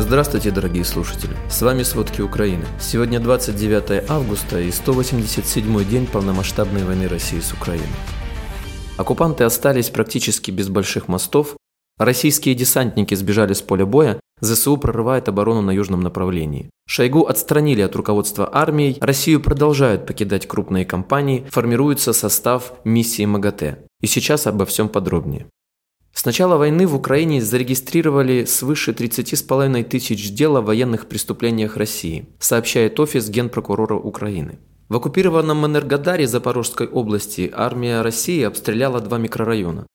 Здравствуйте, дорогие слушатели! С вами «Сводки Украины». Сегодня 29 августа и 187 день полномасштабной войны России с Украиной. Оккупанты остались практически без больших мостов, российские десантники сбежали с поля боя, ЗСУ прорывает оборону на южном направлении. Шойгу отстранили от руководства армией, Россию продолжают покидать крупные компании, формируется состав миссии МАГАТЭ. И сейчас обо всем подробнее. С начала войны в Украине зарегистрировали свыше 30,5 тысяч дел о военных преступлениях России, сообщает офис Генпрокурора Украины. В оккупированном Энергодаре Запорожской области армия России обстреляла два микрорайона.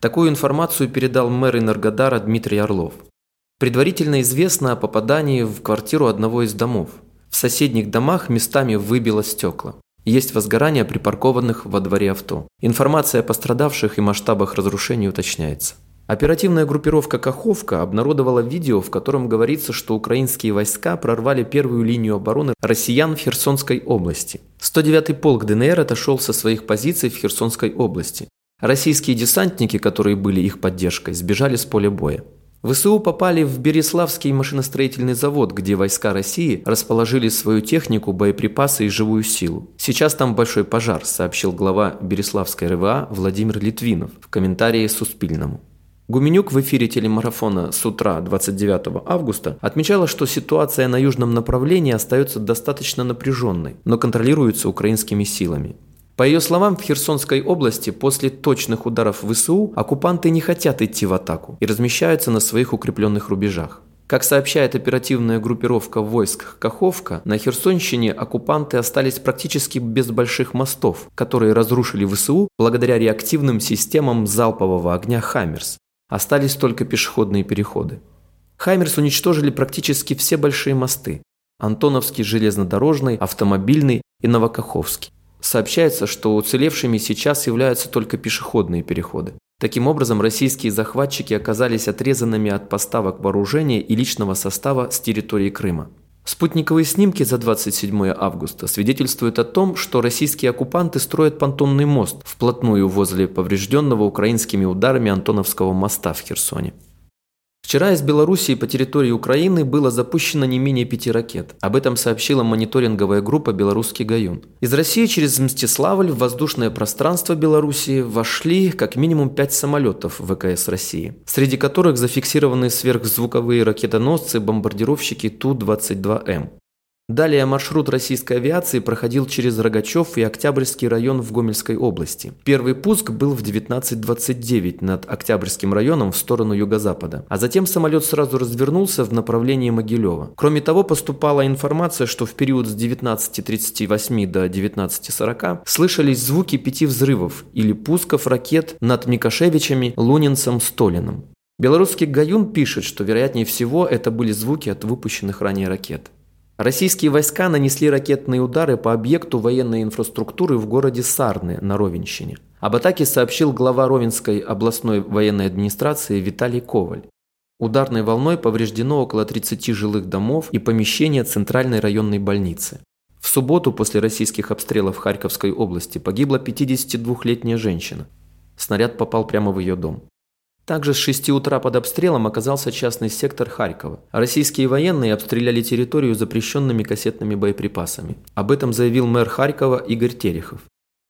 Такую информацию передал мэр Энергодара Дмитрий Орлов. Предварительно известно о попадании в квартиру одного из домов. В соседних домах местами выбило стекла. Есть возгорание припаркованных во дворе авто. Информация о пострадавших и масштабах разрушений уточняется. Оперативная группировка «Каховка» обнародовала видео, в котором говорится, что украинские войска прорвали первую линию обороны россиян в Херсонской области. 109-й полк ДНР отошел со своих позиций в Херсонской области. Российские десантники, которые были их поддержкой, сбежали с поля боя. ВСУ попали в Береславский машиностроительный завод, где войска России расположили свою технику, боеприпасы и живую силу. Сейчас там большой пожар, сообщил глава Береславской РВА Владимир Литвинов в комментарии Суспильному. Гуменюк в эфире телемарафона с утра 29 августа отмечала, что ситуация на южном направлении остается достаточно напряженной, но контролируется украинскими силами. По ее словам, в Херсонской области после точных ударов ВСУ оккупанты не хотят идти в атаку и размещаются на своих укрепленных рубежах. Как сообщает оперативная группировка войск Каховка, на Херсонщине оккупанты остались практически без больших мостов, которые разрушили ВСУ благодаря реактивным системам залпового огня «Хаммерс». Остались только пешеходные переходы. «Хаймерс» уничтожили практически все большие мосты – Антоновский, железнодорожный, автомобильный и Новокаховский. Сообщается, что уцелевшими сейчас являются только пешеходные переходы. Таким образом, российские захватчики оказались отрезанными от поставок вооружения и личного состава с территории Крыма. Спутниковые снимки за 27 августа свидетельствуют о том, что российские оккупанты строят понтонный мост вплотную возле поврежденного украинскими ударами Антоновского моста в Херсоне. Вчера из Белоруссии по территории Украины было запущено не менее пяти ракет. Об этом сообщила мониторинговая группа «Белорусский Гаюн». Из России через Мстиславль в воздушное пространство Белоруссии вошли как минимум пять самолетов ВКС России, среди которых зафиксированы сверхзвуковые ракетоносцы, бомбардировщики Ту-22М. Далее маршрут российской авиации проходил через Рогачев и Октябрьский район в Гомельской области. Первый пуск был в 19.29 над Октябрьским районом в сторону юго-запада, а затем самолет сразу развернулся в направлении Могилева. Кроме того, поступала информация, что в период с 19.38 до 19.40 слышались звуки пяти взрывов или пусков ракет над Микошевичами, Лунинцем, Столиным. Белорусский Гаюн пишет, что вероятнее всего это были звуки от выпущенных ранее ракет. Российские войска нанесли ракетные удары по объекту военной инфраструктуры в городе Сарны на Ровенщине. Об атаке сообщил глава Ровенской областной военной администрации Виталий Коваль. Ударной волной повреждено около 30 жилых домов и помещения Центральной районной больницы. В субботу после российских обстрелов Харьковской области погибла 52-летняя женщина. Снаряд попал прямо в ее дом. Также с 6 утра под обстрелом оказался частный сектор Харькова. Российские военные обстреляли территорию запрещенными кассетными боеприпасами. Об этом заявил мэр Харькова Игорь Терехов.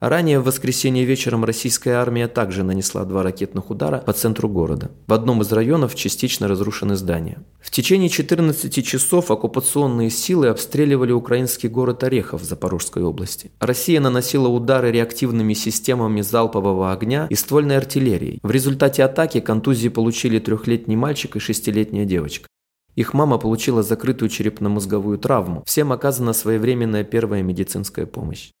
Ранее в воскресенье вечером российская армия также нанесла два ракетных удара по центру города. В одном из районов частично разрушены здания. В течение 14 часов оккупационные силы обстреливали украинский город Орехов в Запорожской области. Россия наносила удары реактивными системами залпового огня и ствольной артиллерией. В результате атаки контузии получили трехлетний мальчик и шестилетняя девочка. Их мама получила закрытую черепно-мозговую травму. Всем оказана своевременная первая медицинская помощь.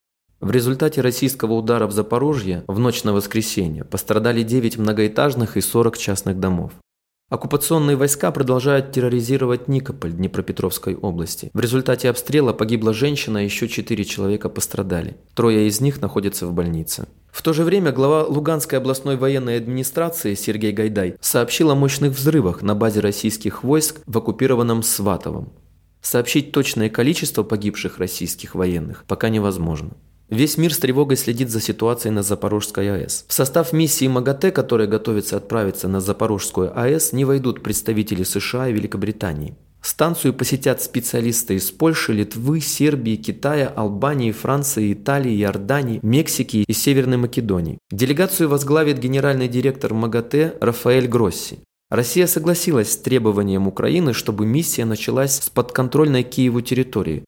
В результате российского удара в Запорожье в ночь на воскресенье пострадали 9 многоэтажных и 40 частных домов. Оккупационные войска продолжают терроризировать Никополь Днепропетровской области. В результате обстрела погибла женщина, а еще четыре человека пострадали. Трое из них находятся в больнице. В то же время глава Луганской областной военной администрации Сергей Гайдай сообщил о мощных взрывах на базе российских войск в оккупированном Сватовом. Сообщить точное количество погибших российских военных пока невозможно. Весь мир с тревогой следит за ситуацией на Запорожской АЭС. В состав миссии МАГАТЭ, которая готовится отправиться на Запорожскую АЭС, не войдут представители США и Великобритании. Станцию посетят специалисты из Польши, Литвы, Сербии, Китая, Албании, Франции, Италии, Иордании, Мексики и Северной Македонии. Делегацию возглавит генеральный директор МАГАТЭ Рафаэль Гросси. Россия согласилась с требованием Украины, чтобы миссия началась с подконтрольной Киеву территории.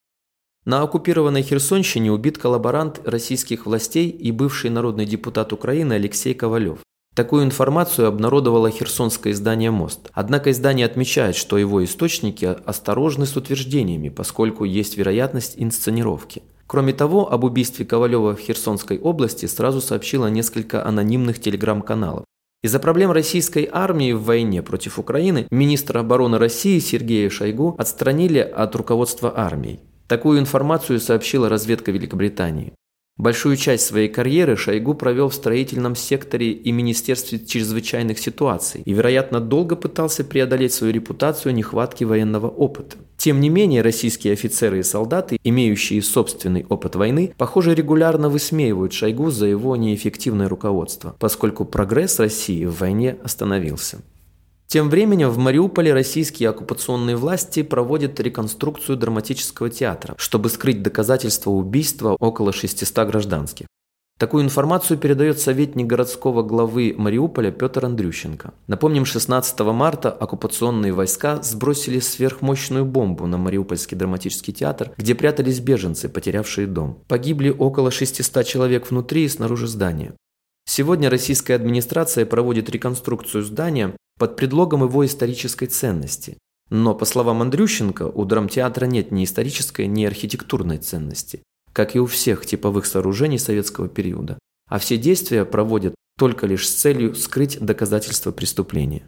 На оккупированной Херсонщине убит коллаборант российских властей и бывший народный депутат Украины Алексей Ковалев. Такую информацию обнародовало херсонское издание «Мост». Однако издание отмечает, что его источники осторожны с утверждениями, поскольку есть вероятность инсценировки. Кроме того, об убийстве Ковалева в Херсонской области сразу сообщило несколько анонимных телеграм-каналов. Из-за проблем российской армии в войне против Украины министра обороны России Сергея Шойгу отстранили от руководства армией. Такую информацию сообщила разведка Великобритании. Большую часть своей карьеры Шойгу провел в строительном секторе и Министерстве чрезвычайных ситуаций и, вероятно, долго пытался преодолеть свою репутацию нехватки военного опыта. Тем не менее, российские офицеры и солдаты, имеющие собственный опыт войны, похоже, регулярно высмеивают Шойгу за его неэффективное руководство, поскольку прогресс России в войне остановился. Тем временем в Мариуполе российские оккупационные власти проводят реконструкцию драматического театра, чтобы скрыть доказательства убийства около 600 гражданских. Такую информацию передает советник городского главы Мариуполя Петр Андрющенко. Напомним, 16 марта оккупационные войска сбросили сверхмощную бомбу на Мариупольский драматический театр, где прятались беженцы, потерявшие дом. Погибли около 600 человек внутри и снаружи здания. Сегодня российская администрация проводит реконструкцию здания под предлогом его исторической ценности. Но, по словам Андрющенко, у драмтеатра нет ни исторической, ни архитектурной ценности, как и у всех типовых сооружений советского периода, а все действия проводят только лишь с целью скрыть доказательства преступления.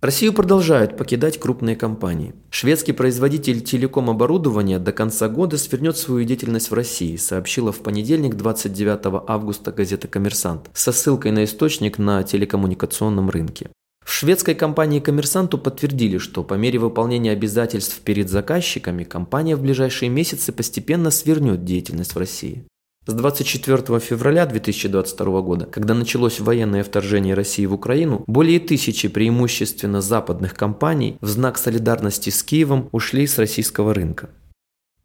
Россию продолжают покидать крупные компании. Шведский производитель телеком-оборудования до конца года свернет свою деятельность в России, сообщила в понедельник 29 августа газета «Коммерсант» со ссылкой на источник на телекоммуникационном рынке. В шведской компании «Коммерсанту» подтвердили, что по мере выполнения обязательств перед заказчиками компания в ближайшие месяцы постепенно свернет деятельность в России. С 24 февраля 2022 года, когда началось военное вторжение России в Украину, более тысячи преимущественно западных компаний в знак солидарности с Киевом ушли с российского рынка.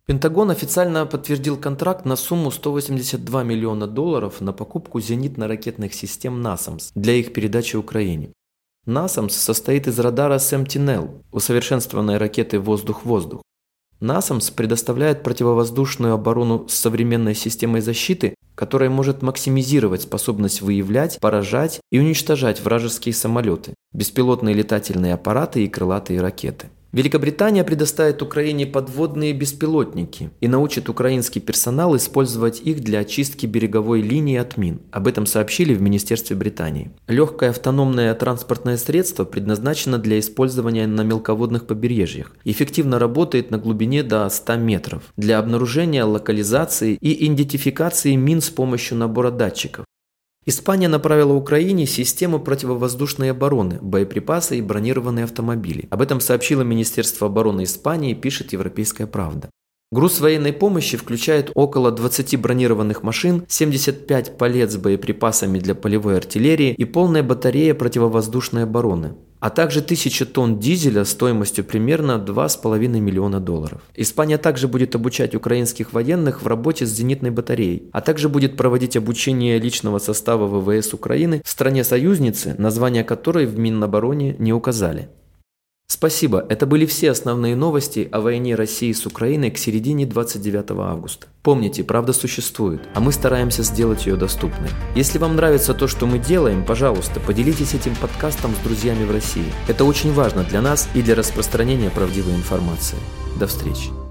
Пентагон официально подтвердил контракт на сумму 182 миллиона долларов на покупку зенитно-ракетных систем «Насамс» для их передачи Украине. «Насамс» состоит из радара Sentinel, усовершенствованной ракеты «Воздух-воздух», НАСАМС предоставляет противовоздушную оборону с современной системой защиты, которая может максимизировать способность выявлять, поражать и уничтожать вражеские самолеты, беспилотные летательные аппараты и крылатые ракеты. Великобритания предоставит Украине подводные беспилотники и научит украинский персонал использовать их для очистки береговой линии от мин. Об этом сообщили в Министерстве Британии. Легкое автономное транспортное средство предназначено для использования на мелководных побережьях. Эффективно работает на глубине до 100 метров для обнаружения, локализации и идентификации мин с помощью набора датчиков. Испания направила Украине систему противовоздушной обороны, боеприпасы и бронированные автомобили. Об этом сообщило Министерство обороны Испании, пишет Европейская правда. Груз военной помощи включает около 20 бронированных машин, 75 палет с боеприпасами для полевой артиллерии и полная батарея противовоздушной обороны а также 1000 тонн дизеля стоимостью примерно 2,5 миллиона долларов. Испания также будет обучать украинских военных в работе с зенитной батареей, а также будет проводить обучение личного состава ВВС Украины в стране-союзнице, название которой в Минобороне не указали. Спасибо, это были все основные новости о войне России с Украиной к середине 29 августа. Помните, правда существует, а мы стараемся сделать ее доступной. Если вам нравится то, что мы делаем, пожалуйста, поделитесь этим подкастом с друзьями в России. Это очень важно для нас и для распространения правдивой информации. До встречи.